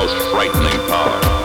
most frightening power.